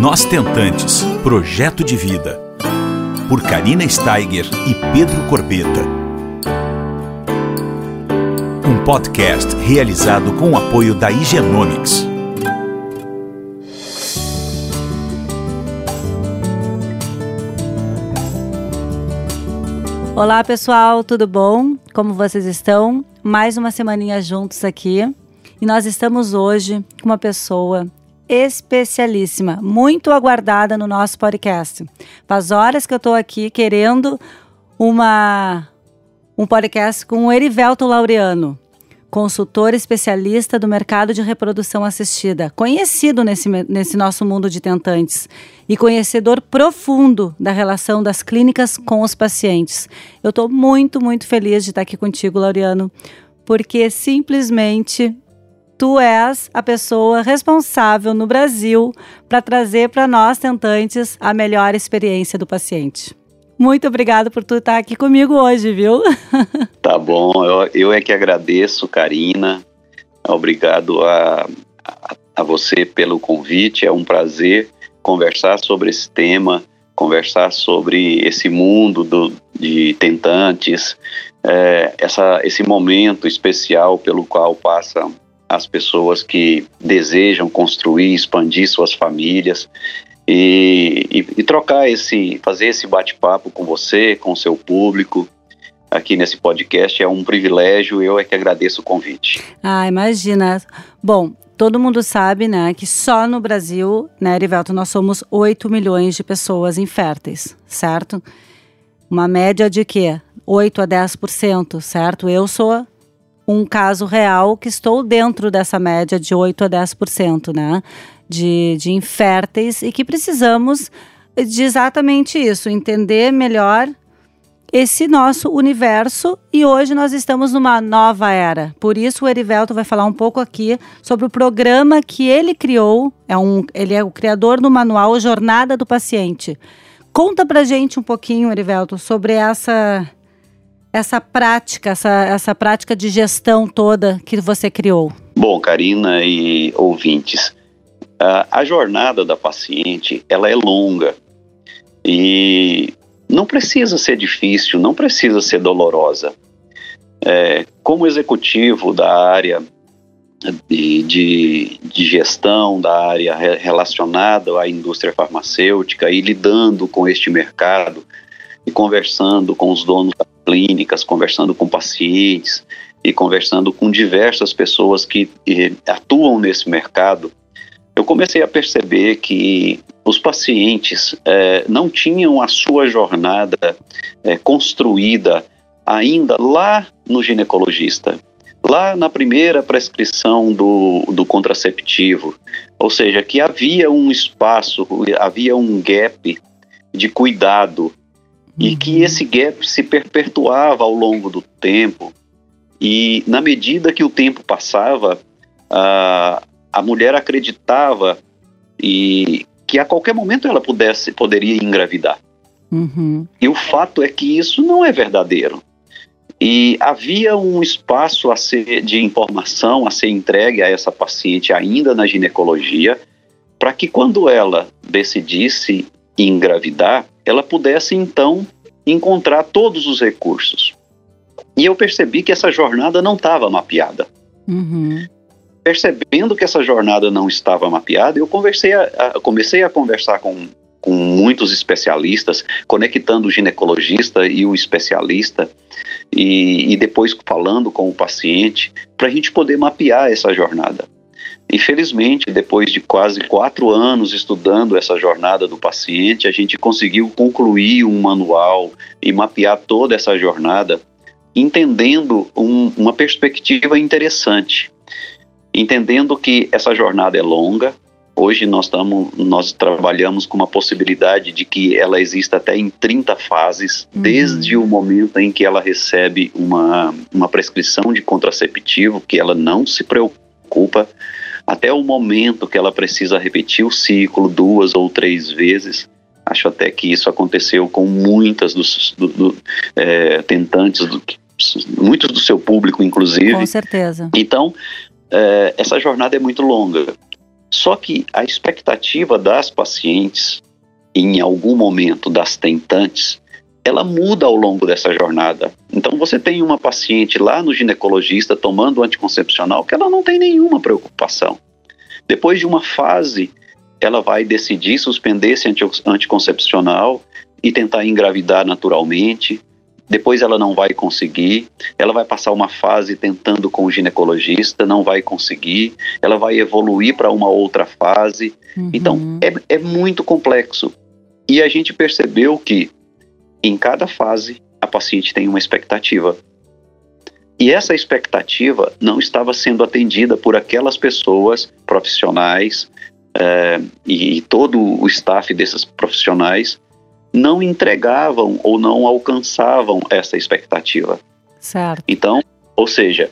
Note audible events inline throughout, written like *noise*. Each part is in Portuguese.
Nós Tentantes Projeto de Vida. Por Karina Steiger e Pedro Corbeta. Um podcast realizado com o apoio da Higienomics. Olá pessoal, tudo bom? Como vocês estão? Mais uma semaninha juntos aqui. E nós estamos hoje com uma pessoa especialíssima, muito aguardada no nosso podcast. Faz horas que eu estou aqui querendo uma um podcast com o Erivelto Laureano, consultor especialista do mercado de reprodução assistida, conhecido nesse, nesse nosso mundo de tentantes e conhecedor profundo da relação das clínicas com os pacientes. Eu estou muito, muito feliz de estar aqui contigo, Laureano, porque simplesmente tu és a pessoa responsável no Brasil para trazer para nós tentantes a melhor experiência do paciente. Muito obrigado por tu estar aqui comigo hoje, viu? *laughs* Tá bom, eu, eu é que agradeço, Karina. Obrigado a, a, a você pelo convite. É um prazer conversar sobre esse tema, conversar sobre esse mundo do, de tentantes, é, essa, esse momento especial pelo qual passam as pessoas que desejam construir, expandir suas famílias e, e, e trocar esse, fazer esse bate-papo com você, com o seu público aqui nesse podcast é um privilégio. Eu é que agradeço o convite. Ah, imagina. Bom, todo mundo sabe, né, que só no Brasil, né, Erivelto, nós somos 8 milhões de pessoas inférteis, certo? Uma média de quê? 8 a 10%, certo? Eu sou um caso real que estou dentro dessa média de 8 a 10%, né? De, de inférteis e que precisamos de exatamente isso, entender melhor esse nosso universo e hoje nós estamos numa nova era. Por isso o Erivelto vai falar um pouco aqui sobre o programa que ele criou, é um, ele é o criador do manual Jornada do Paciente. Conta pra gente um pouquinho, Erivelto, sobre essa essa prática, essa, essa prática de gestão toda que você criou? Bom, Karina e ouvintes, a, jornada da paciente ela é longa e não precisa ser difícil, não precisa ser dolorosa. É, como executivo da área de, de, de, gestão, da área relacionada à indústria farmacêutica e lidando com este mercado e conversando com os donos clínicas, conversando com pacientes e conversando com diversas pessoas que eh, atuam nesse mercado, eu comecei a perceber que os pacientes eh, não tinham a sua jornada eh, construída ainda lá no ginecologista, lá na primeira prescrição do, do contraceptivo, ou seja, que havia um espaço, havia um gap de cuidado e que uhum. esse gap se perpetuava ao longo do tempo. E na medida que o tempo passava, a, a mulher acreditava e que a qualquer momento ela pudesse poderia engravidar. Uhum. E o fato é que isso não é verdadeiro. E havia um espaço a ser, de informação a ser entregue a essa paciente ainda na ginecologia, para que quando ela decidisse engravidar, ela pudesse então encontrar todos os recursos. E eu percebi que essa jornada não estava mapeada. Uhum. Percebendo que essa jornada não estava mapeada, eu conversei a, a, comecei a conversar com, com muitos especialistas, conectando o ginecologista e o especialista, e, e depois falando com o paciente, para a gente poder mapear essa jornada. E felizmente, depois de quase quatro anos estudando essa jornada do paciente, a gente conseguiu concluir um manual e mapear toda essa jornada, entendendo um, uma perspectiva interessante, entendendo que essa jornada é longa. Hoje nós, tamo, nós trabalhamos com uma possibilidade de que ela exista até em 30 fases, uhum. desde o momento em que ela recebe uma, uma prescrição de contraceptivo, que ela não se preocupa até o momento que ela precisa repetir o ciclo duas ou três vezes. Acho até que isso aconteceu com muitas dos do, do, é, tentantes, do, muitos do seu público, inclusive. Com certeza. Então, é, essa jornada é muito longa. Só que a expectativa das pacientes, em algum momento das tentantes, ela muda ao longo dessa jornada. Então você tem uma paciente lá no ginecologista tomando anticoncepcional que ela não tem nenhuma preocupação. Depois de uma fase, ela vai decidir suspender esse anticoncepcional e tentar engravidar naturalmente. Depois ela não vai conseguir, ela vai passar uma fase tentando com o ginecologista, não vai conseguir, ela vai evoluir para uma outra fase. Uhum. Então é, é muito complexo. E a gente percebeu que em cada fase, a paciente tem uma expectativa. E essa expectativa não estava sendo atendida por aquelas pessoas profissionais é, e todo o staff desses profissionais não entregavam ou não alcançavam essa expectativa. Certo. Então, ou seja,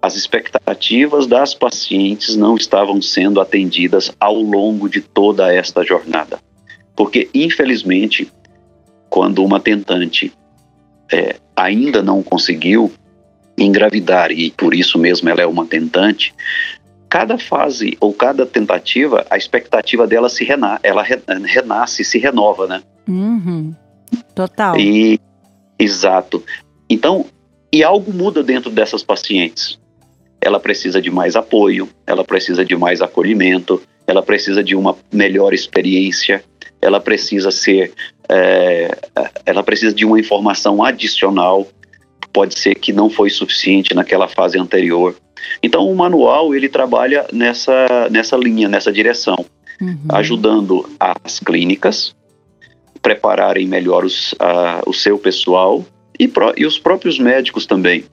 as expectativas das pacientes não estavam sendo atendidas ao longo de toda esta jornada. Porque, infelizmente, quando uma tentante é, ainda não conseguiu engravidar e por isso mesmo ela é uma tentante, cada fase ou cada tentativa, a expectativa dela se rena ela re renasce, se renova, né? Uhum. Total. E, exato. Então, e algo muda dentro dessas pacientes. Ela precisa de mais apoio, ela precisa de mais acolhimento, ela precisa de uma melhor experiência, ela precisa ser, é, ela precisa de uma informação adicional, pode ser que não foi suficiente naquela fase anterior. Então o manual ele trabalha nessa, nessa linha, nessa direção, uhum. ajudando as clínicas prepararem melhor os, a, o seu pessoal e, pro, e os próprios médicos também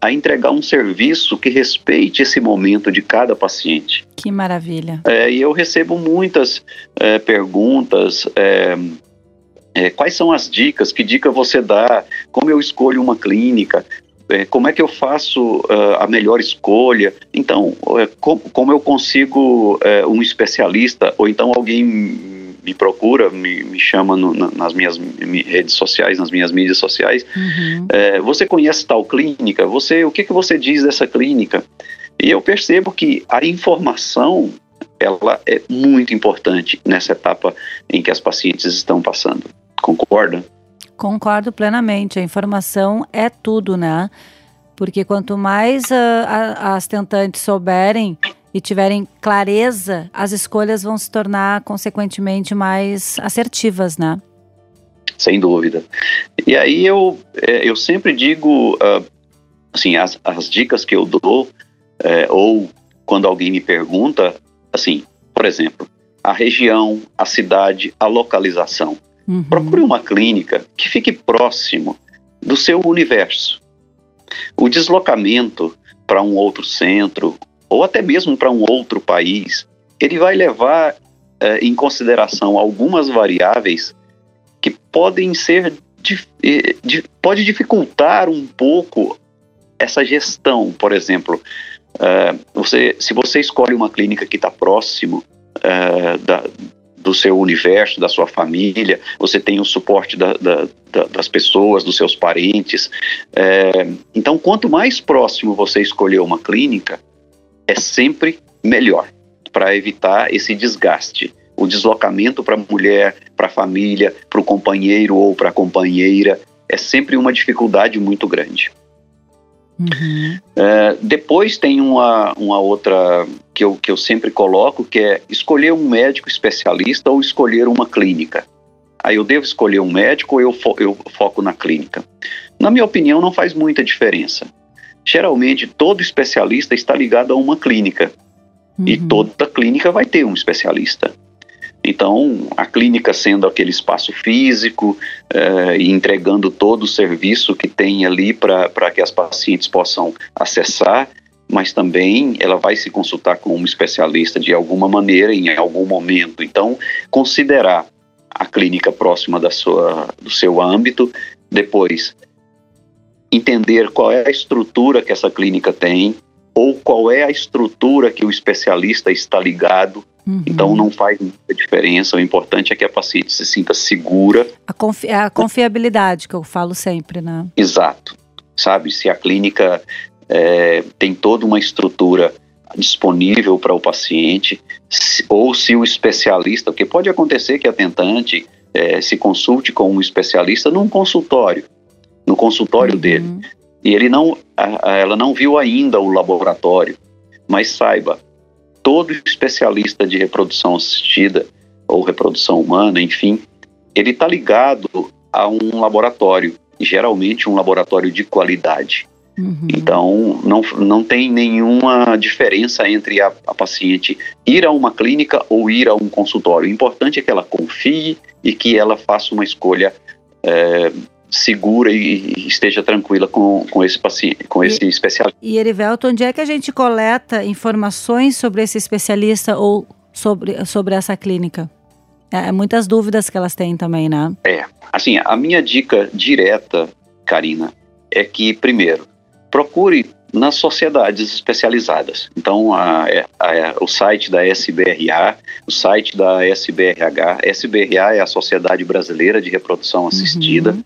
a entregar um serviço que respeite esse momento de cada paciente. Que maravilha. É, e eu recebo muitas é, perguntas. É, é, quais são as dicas? Que dica você dá? Como eu escolho uma clínica? É, como é que eu faço uh, a melhor escolha? Então, é, como, como eu consigo um especialista ou então alguém me procura, me, me chama no, nas minhas redes sociais, nas minhas mídias sociais. Uhum. É, você conhece tal clínica? Você, o que, que você diz dessa clínica? E eu percebo que a informação ela é muito importante nessa etapa em que as pacientes estão passando. Concorda? Concordo plenamente. A informação é tudo, né? Porque quanto mais uh, a, as tentantes souberem e tiverem clareza, as escolhas vão se tornar, consequentemente, mais assertivas, né? Sem dúvida. E aí eu, é, eu sempre digo, uh, assim, as, as dicas que eu dou, é, ou quando alguém me pergunta, assim, por exemplo, a região, a cidade, a localização. Uhum. Procure uma clínica que fique próximo do seu universo. O deslocamento para um outro centro ou até mesmo para um outro país, ele vai levar eh, em consideração algumas variáveis que podem ser eh, pode dificultar um pouco essa gestão, por exemplo, uh, você, se você escolhe uma clínica que está próximo uh, da, do seu universo, da sua família, você tem o suporte da, da, das pessoas, dos seus parentes. então, quanto mais próximo você escolher uma clínica, é sempre melhor para evitar esse desgaste. O deslocamento para a mulher, para a família, para o companheiro ou para a companheira é sempre uma dificuldade muito grande. Uhum. É, depois tem uma, uma outra que eu, que eu sempre coloco, que é escolher um médico especialista ou escolher uma clínica. Aí eu devo escolher um médico ou eu, fo eu foco na clínica? Na minha opinião, não faz muita diferença geralmente todo especialista está ligado a uma clínica. Uhum. E toda clínica vai ter um especialista. Então, a clínica sendo aquele espaço físico eh, e entregando todo o serviço que tem ali para que as pacientes possam acessar, mas também ela vai se consultar com um especialista de alguma maneira, em algum momento. Então, considerar a clínica próxima da sua, do seu âmbito, depois entender qual é a estrutura que essa clínica tem ou qual é a estrutura que o especialista está ligado. Uhum. Então não faz muita diferença. O importante é que a paciente se sinta segura. A, confi a confiabilidade que eu falo sempre, né? Exato. Sabe, se a clínica é, tem toda uma estrutura disponível para o paciente, se, ou se o especialista, porque pode acontecer que a tentante é, se consulte com um especialista num consultório, no consultório uhum. dele, e ele não, a, a, ela não viu ainda o laboratório, mas saiba, todo especialista de reprodução assistida ou reprodução humana, enfim, ele está ligado a um laboratório, geralmente um laboratório de qualidade. Uhum. Então, não, não tem nenhuma diferença entre a, a, paciente ir a uma clínica ou ir a um consultório. O importante é que ela confie e que ela faça uma escolha é, segura e, e esteja tranquila com, com esse paciente, com esse e, especialista. E Erivelto, onde é que a gente coleta informações sobre esse especialista ou sobre, sobre essa clínica? É, é muitas dúvidas que elas têm também, né? É, assim, a minha dica direta, Karina, é que, primeiro, procure nas sociedades especializadas. Então, a, a, o site da SBRA, o site da SBRH, SBRA é a Sociedade Brasileira de Reprodução Assistida, uhum.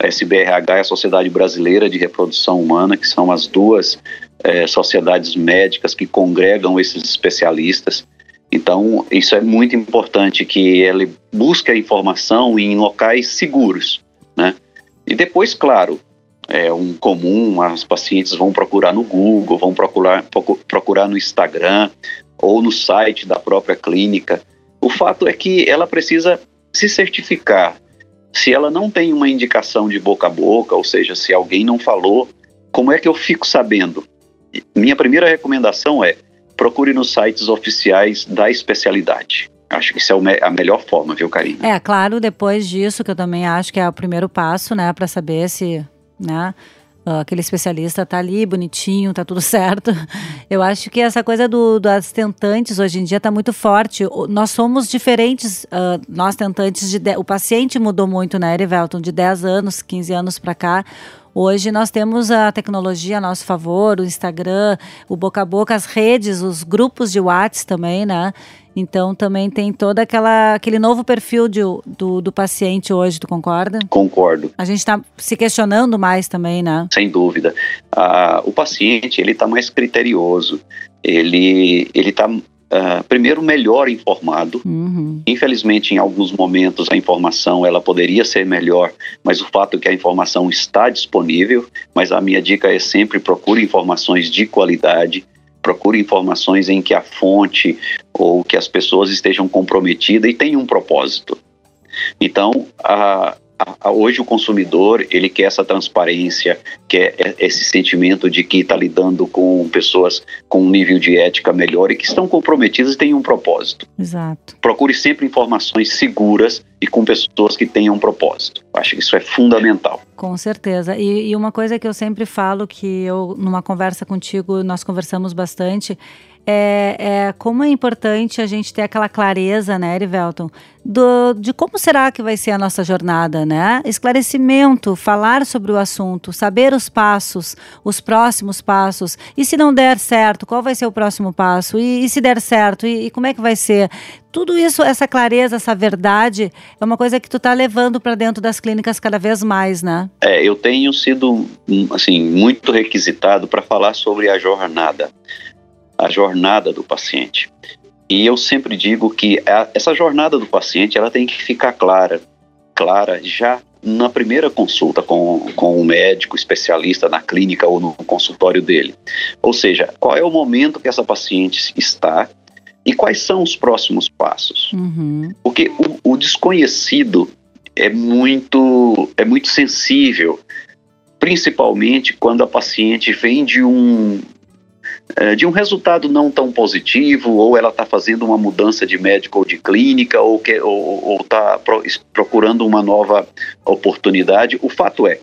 SBRH é a Sociedade Brasileira de Reprodução Humana, que são as duas é, sociedades médicas que congregam esses especialistas. Então, isso é muito importante que ele busque a informação em locais seguros, né? E depois, claro, é um comum, as pacientes vão procurar no Google, vão procurar, procurar no Instagram ou no site da própria clínica. O fato é que ela precisa se certificar. Se ela não tem uma indicação de boca a boca, ou seja, se alguém não falou, como é que eu fico sabendo? Minha primeira recomendação é procure nos sites oficiais da especialidade. Acho que isso é a melhor forma, viu, Karina? É, claro, depois disso, que eu também acho que é o primeiro passo, né, para saber se né? Uh, aquele especialista tá ali bonitinho, tá tudo *laughs* certo. Eu acho que essa coisa do, das tentantes hoje em dia tá muito forte. Nós somos diferentes, uh, nós tentantes de, o paciente mudou muito, né, Erivelton, de 10 anos, 15 anos para cá. Hoje nós temos a tecnologia a nosso favor, o Instagram, o boca a boca, as redes, os grupos de WhatsApp também, né? Então também tem todo aquela, aquele novo perfil de, do, do paciente hoje, tu concorda? Concordo. A gente está se questionando mais também, né? Sem dúvida. Ah, o paciente ele está mais criterioso, ele ele está Uh, primeiro melhor informado. Uhum. Infelizmente, em alguns momentos a informação ela poderia ser melhor, mas o fato é que a informação está disponível. Mas a minha dica é sempre procure informações de qualidade procure informações em que a fonte ou que as pessoas estejam comprometidas e tenham um propósito. Então, a, a, hoje o consumidor ele quer essa transparência, quer esse sentimento de que está lidando com pessoas com um nível de ética melhor e que estão comprometidas e têm um propósito. Exato. Procure sempre informações seguras e com pessoas que tenham um propósito. Acho que isso é fundamental. Com certeza. E, e uma coisa que eu sempre falo que eu numa conversa contigo nós conversamos bastante é, é, como é importante a gente ter aquela clareza, né, Erivelton, do, de como será que vai ser a nossa jornada, né? Esclarecimento, falar sobre o assunto, saber os passos, os próximos passos. E se não der certo, qual vai ser o próximo passo? E, e se der certo, e, e, como é que vai ser? Tudo isso, essa clareza, essa verdade, é uma coisa que tu tá levando para dentro das clínicas cada vez mais, né? É, eu tenho sido, assim, muito requisitado para falar sobre a jornada a jornada do paciente. E eu sempre digo que a, essa jornada do paciente ela tem que ficar clara, clara já na primeira consulta com, com um médico especialista na clínica ou no consultório dele. Ou seja, qual é o momento que essa paciente está e quais são os próximos passos. Uhum. Porque o, o desconhecido é muito, é muito sensível, principalmente quando a paciente vem de um, é, de um resultado não tão positivo, ou ela está fazendo uma mudança de médico ou de clínica, ou está ou, ou tá pro, procurando uma nova oportunidade. O fato é,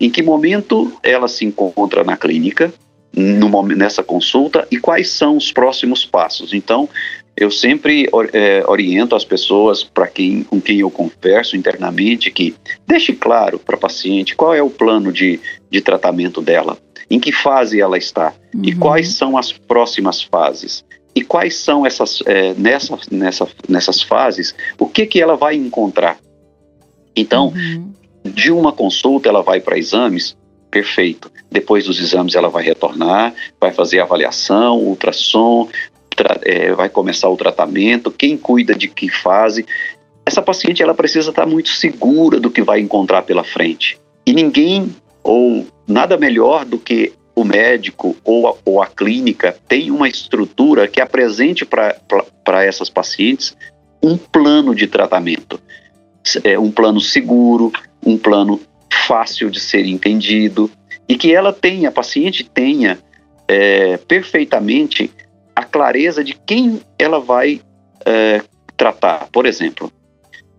em que momento ela se encontra na clínica, no, nessa consulta, e quais são os próximos passos. Então, eu sempre é, oriento as pessoas para quem com quem eu converso internamente que deixe claro para a paciente qual é o plano de, de tratamento dela em que fase ela está uhum. e quais são as próximas fases e quais são essas é, nessa, nessa, nessas fases o que que ela vai encontrar então uhum. de uma consulta ela vai para exames perfeito. Depois dos exames ela vai retornar, vai fazer avaliação, ultrassom, é, vai começar o tratamento, quem cuida de que fase. Essa paciente ela precisa estar muito segura do que vai encontrar pela frente. E ninguém ou nada melhor do que o médico ou a, ou a clínica tem uma estrutura que apresente para essas pacientes um plano de tratamento. É, um plano seguro, um plano fácil de ser entendido e que ela tenha, a paciente tenha é, perfeitamente a clareza de quem ela vai é, tratar. Por exemplo,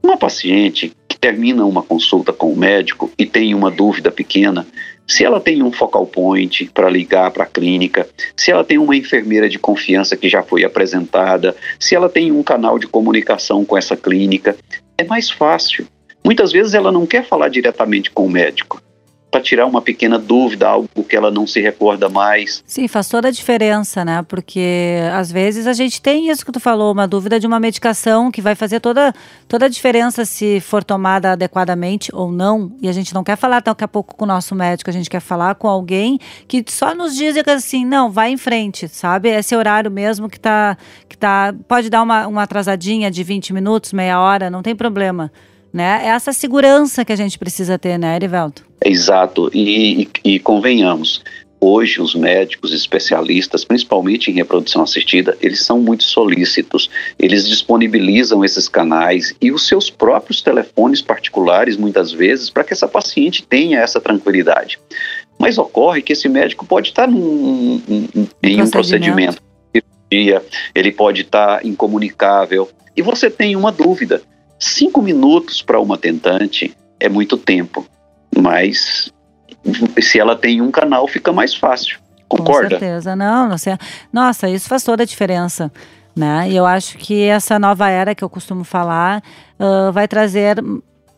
uma paciente que termina uma consulta com o médico e tem uma dúvida pequena, se ela tem um focal point para ligar para a clínica, se ela tem uma enfermeira de confiança que já foi apresentada, se ela tem um canal de comunicação com essa clínica, é mais fácil. Muitas vezes ela não quer falar diretamente com o médico para tirar uma pequena dúvida, algo que ela não se recorda mais. Sim, faz toda a diferença, né? Porque às vezes a gente tem isso que tu falou, uma dúvida de uma medicação que vai fazer toda, toda a diferença se for tomada adequadamente ou não. E a gente não quer falar daqui a pouco com o nosso médico, a gente quer falar com alguém que só nos diz assim, não, vai em frente, sabe? Esse horário mesmo que tá, que tá pode dar uma, uma atrasadinha de 20 minutos, meia hora, não tem problema né? É essa segurança que a gente precisa ter, né, Erivelto? Exato, e, e, e convenhamos, hoje os médicos especialistas, principalmente em reprodução assistida, eles são muito solícitos. Eles disponibilizam esses canais e os seus próprios telefones particulares, muitas vezes, para que essa paciente tenha essa tranquilidade. Mas ocorre que esse médico pode estar num, em um procedimento, ele pode estar incomunicável, e você tem uma dúvida. Cinco minutos para uma tentante é muito tempo, mas se ela tem um canal fica mais fácil. Concorda? Com certeza, não, não sei. Nossa, isso faz toda a diferença. Né? E eu acho que essa nova era que eu costumo falar uh, vai trazer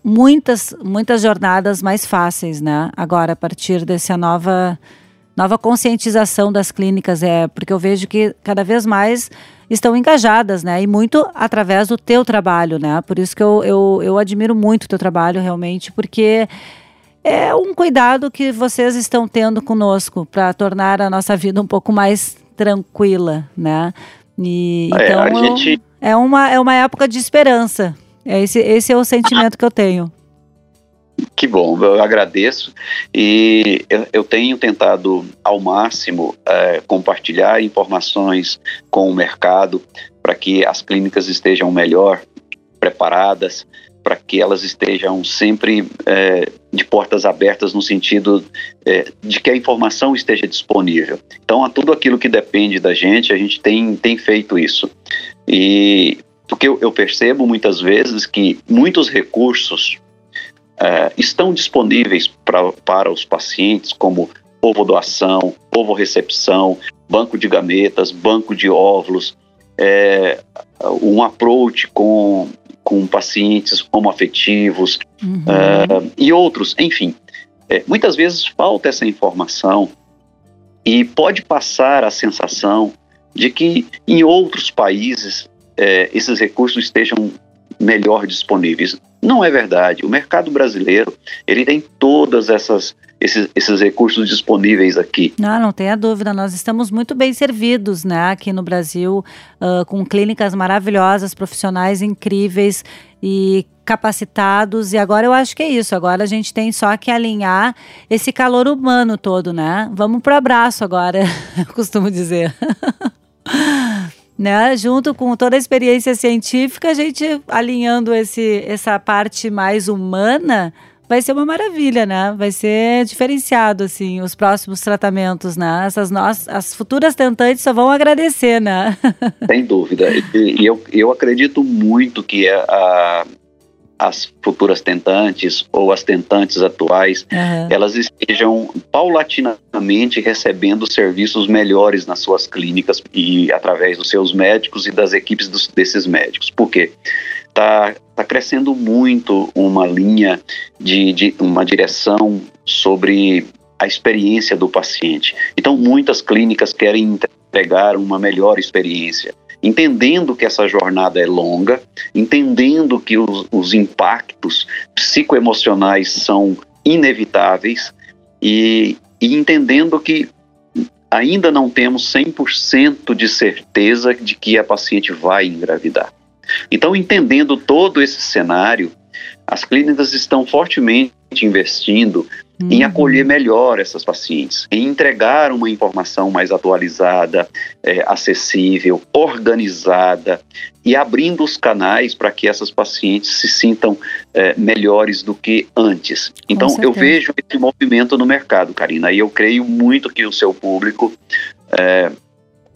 muitas, muitas jornadas mais fáceis, né? Agora, a partir dessa nova, nova conscientização das clínicas, é porque eu vejo que cada vez mais estão engajadas, né? E muito através do teu trabalho, né? Por isso que eu, eu, eu admiro muito o teu trabalho, realmente, porque é um cuidado que vocês estão tendo conosco para tornar a nossa vida um pouco mais tranquila, né? E, é, então, gente... é, uma, é uma época de esperança. É esse, esse é o sentimento *laughs* que eu tenho. Que bom, eu agradeço e eu, eu tenho tentado ao máximo é, compartilhar informações com o mercado para que as clínicas estejam melhor preparadas, para que elas estejam sempre é, de portas abertas no sentido é, de que a informação esteja disponível. Então, a tudo aquilo que depende da gente, a gente tem, tem feito isso. E o que eu, eu percebo muitas vezes que muitos recursos é, estão disponíveis pra, para os pacientes, como ovo doação, ovo recepção, banco de gametas, banco de óvulos, é, um approach com, com pacientes homoafetivos uhum. é, e outros, enfim. É, muitas vezes falta essa informação e pode passar a sensação de que em outros países é, esses recursos estejam melhor disponíveis. Não é verdade. O mercado brasileiro ele tem todas essas esses, esses recursos disponíveis aqui. Não, não tenha dúvida. Nós estamos muito bem servidos, né, aqui no Brasil, uh, com clínicas maravilhosas, profissionais incríveis e capacitados. E agora eu acho que é isso. Agora a gente tem só que alinhar esse calor humano todo, né? Vamos para o abraço agora, *laughs* eu costumo dizer. *laughs* né? Junto com toda a experiência científica, a gente alinhando esse, essa parte mais humana, vai ser uma maravilha, né? Vai ser diferenciado, assim, os próximos tratamentos, né? Essas nossas, as futuras tentantes só vão agradecer, né? *laughs* Sem dúvida. E, eu, eu acredito muito que a, as futuras tentantes ou as tentantes atuais, uhum. elas estejam paulatinamente recebendo serviços melhores nas suas clínicas e através dos seus médicos e das equipes dos, desses médicos. Por quê? Está tá crescendo muito uma linha de, de uma direção sobre a experiência do paciente. Então, muitas clínicas querem entregar uma melhor experiência entendendo que essa jornada é longa, entendendo que os, os impactos psicoemocionais são inevitáveis e, e entendendo que ainda não temos 100% de certeza de que a paciente vai engravidar. Então, entendendo todo esse cenário, as clínicas estão fortemente investindo uhum. em acolher melhor essas pacientes, em entregar uma informação mais atualizada, é, acessível, organizada e abrindo os canais para que essas pacientes se sintam é, melhores do que antes. Então, eu vejo esse movimento no mercado, Karina, e eu creio muito que o seu público é,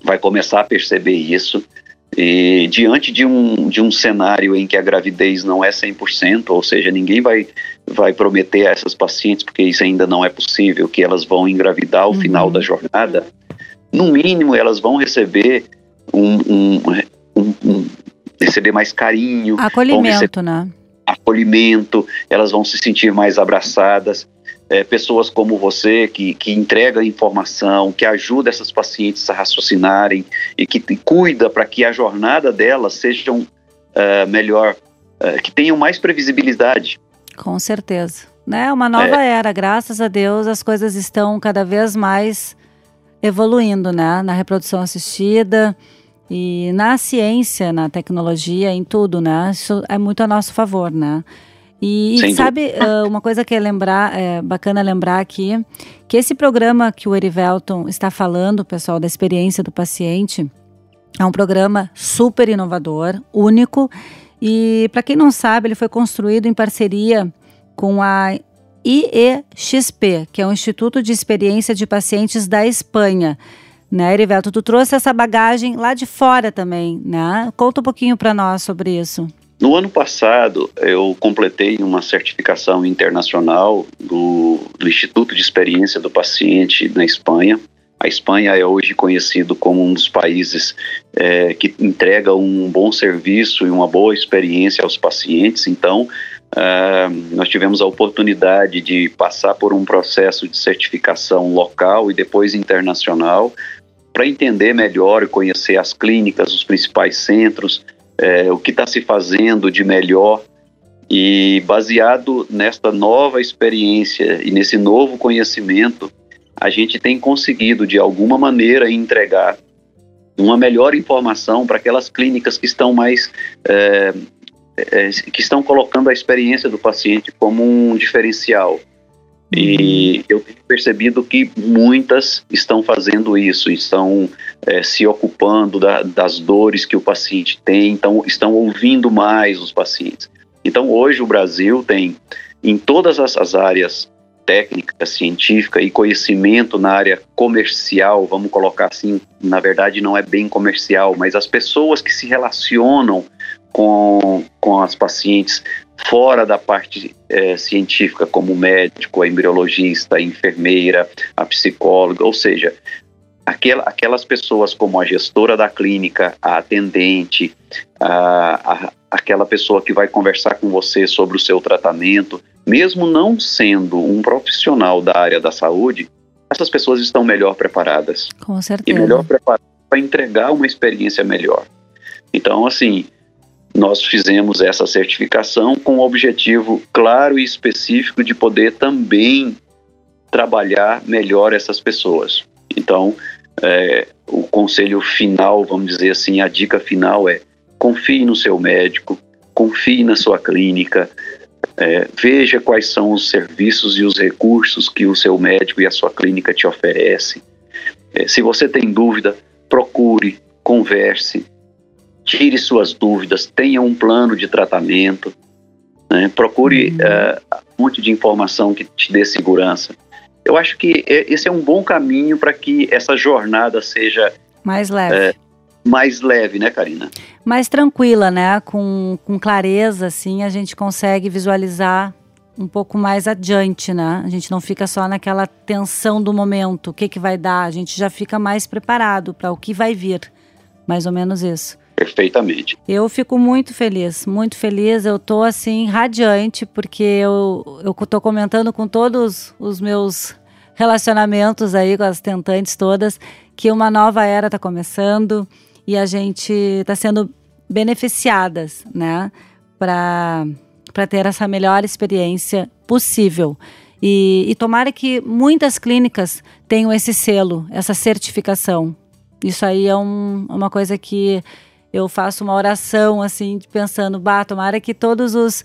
vai começar a perceber isso. E diante de um, de um cenário em que a gravidez não é 100%, ou seja, ninguém vai, vai prometer a essas pacientes, porque isso ainda não é possível, que elas vão engravidar ao uhum. final da jornada, no mínimo elas vão receber um, um, um, um receber mais carinho. Acolhimento, né? Acolhimento, elas vão se sentir mais abraçadas é, pessoas como você que, que entrega informação, que ajuda essas pacientes a raciocinarem e que cuida para que a jornada delas seja uh, melhor, uh, que tenham mais previsibilidade. Com certeza. Né? Uma nova é. era, graças a Deus, as coisas estão cada vez mais evoluindo, né? Na reprodução assistida e na ciência, na tecnologia, em tudo, né? Isso é muito a nosso favor, né? E, e sabe, uh, uma coisa que é lembrar, é bacana lembrar aqui, que esse programa que o Erivelton está falando, pessoal, da experiência do paciente, é um programa super inovador, único, e para quem não sabe, ele foi construído em parceria com a IEXP, que é o Instituto de Experiência de Pacientes da Espanha. Né, Erivelton, tu trouxe essa bagagem lá de fora também, né? Conta um pouquinho para nós sobre isso. No ano passado, eu completei uma certificação internacional do, do, Instituto de Experiência do Paciente na Espanha. A Espanha é hoje conhecido como um dos países é, que entrega um bom serviço e uma boa experiência aos pacientes. Então, uh, nós tivemos a oportunidade de passar por um processo de certificação local e depois internacional para entender melhor e conhecer as clínicas, os principais centros, é, o que está se fazendo de melhor e baseado nesta nova experiência e nesse novo conhecimento, a gente tem conseguido de alguma maneira entregar uma melhor informação para aquelas clínicas que estão mais é, é, que estão colocando a experiência do paciente como um diferencial. E eu tenho percebido que muitas estão fazendo isso, estão é, se ocupando da, das dores que o paciente tem, então estão ouvindo mais os pacientes. Então hoje o Brasil tem em todas as áreas técnica, científica e conhecimento na área comercial, vamos colocar assim, na verdade não é bem comercial, mas as pessoas que se relacionam com, com as pacientes fora da parte é, científica, como médico, a embriologista, a enfermeira, a psicóloga, ou seja, aquela, aquelas pessoas como a gestora da clínica, a atendente, a, a, aquela pessoa que vai conversar com você sobre o seu tratamento, mesmo não sendo um profissional da área da saúde, essas pessoas estão melhor preparadas. Com certeza. E melhor preparadas para entregar uma experiência melhor. Então, assim, nós fizemos essa certificação com o objetivo claro e específico de poder também trabalhar melhor essas pessoas. Então, é, o conselho final, vamos dizer assim, a dica final é confie no seu médico, confie na sua clínica, é, veja quais são os serviços e os recursos que o seu médico e a sua clínica te oferecem. É, se você tem dúvida, procure, converse, tire suas dúvidas, tenha um plano de tratamento, né? procure uhum. uh, um monte de informação que te dê segurança. Eu acho que esse é um bom caminho para que essa jornada seja mais leve. Uh, mais leve, né, Karina? Mais tranquila, né? Com, com clareza, assim, a gente consegue visualizar um pouco mais adiante, né? A gente não fica só naquela tensão do momento, o que, que vai dar, a gente já fica mais preparado para o que vai vir. Mais ou menos isso perfeitamente. Eu fico muito feliz, muito feliz. Eu tô assim radiante porque eu eu tô comentando com todos os meus relacionamentos aí com as tentantes todas que uma nova era está começando e a gente está sendo beneficiadas, né, para ter essa melhor experiência possível. E, e tomara que muitas clínicas tenham esse selo, essa certificação. Isso aí é um, uma coisa que eu faço uma oração, assim, pensando, bah, tomara que todos os,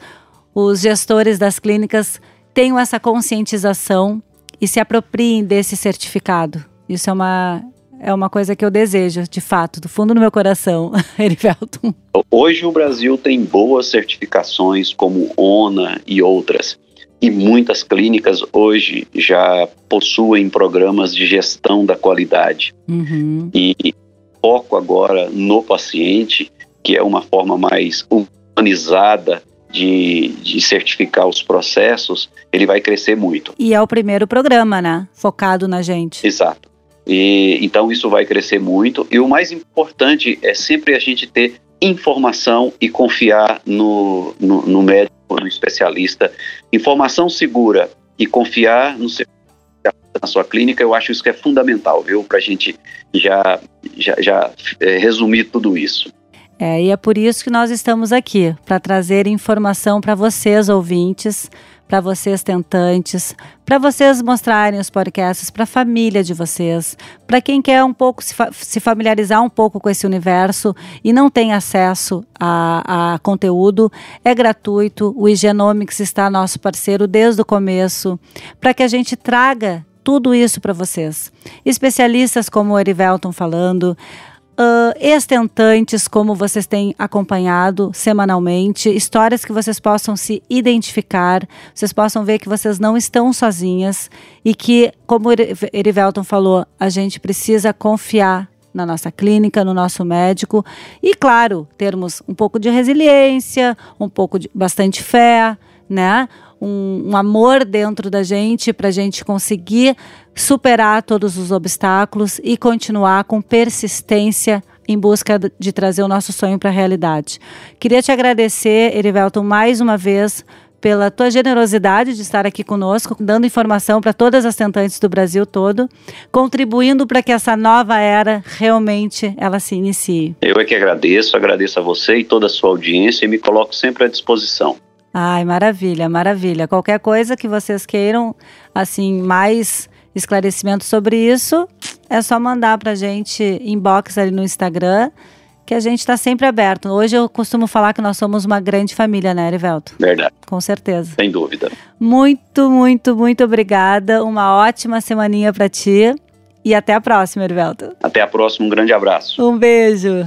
os gestores das clínicas tenham essa conscientização e se apropriem desse certificado. Isso é uma, é uma coisa que eu desejo, de fato, do fundo do meu coração, *laughs* Erivelton. Hoje o Brasil tem boas certificações como ONA e outras. E muitas clínicas hoje já possuem programas de gestão da qualidade. Uhum. E foco agora no paciente, que é uma forma mais humanizada de, de, certificar os processos, ele vai crescer muito. E é o primeiro programa, né? Focado na gente. Exato. E, então isso vai crescer muito. E o mais importante é sempre a gente ter informação e confiar no, no, no médico, no especialista. Informação segura e confiar no seu na sua clínica, eu acho isso que é fundamental, viu? Para a gente já, já, já é, resumir tudo isso. É, e é por isso que nós estamos aqui, para trazer informação para vocês, ouvintes, para vocês tentantes, para vocês mostrarem os podcasts para a família de vocês, para quem quer um pouco se, fa se, familiarizar um pouco com esse universo e não tem acesso a, a conteúdo, é gratuito. O Igenomics está nosso parceiro desde o começo, para que a gente traga tudo isso para vocês. Especialistas como o Erivelton falando, uh, estentantes, como vocês têm acompanhado semanalmente, histórias que vocês possam se identificar, vocês possam ver que vocês não estão sozinhas e que, como Erivelton falou, a gente precisa confiar na nossa clínica, no nosso médico e, claro, termos um pouco de resiliência, um pouco de bastante fé, né? Um, um amor dentro da gente para a gente conseguir superar todos os obstáculos e continuar com persistência em busca de trazer o nosso sonho para a realidade. Queria te agradecer, Erivelton, mais uma vez pela tua generosidade de estar aqui conosco, dando informação para todas as tentantes do Brasil todo, contribuindo para que essa nova era realmente ela se inicie. Eu é que agradeço, agradeço a você e toda a sua audiência e me coloco sempre à disposição. Ai, maravilha, maravilha. Qualquer coisa que vocês queiram, assim, mais esclarecimento sobre isso, é só mandar pra gente inbox ali no Instagram, que a gente está sempre aberto. Hoje eu costumo falar que nós somos uma grande família, né, Erivelto? Verdade. Com certeza. Sem dúvida. Muito, muito, muito obrigada. Uma ótima semaninha para ti. E até a próxima, Erivelto. Até a próxima, um grande abraço. Um beijo.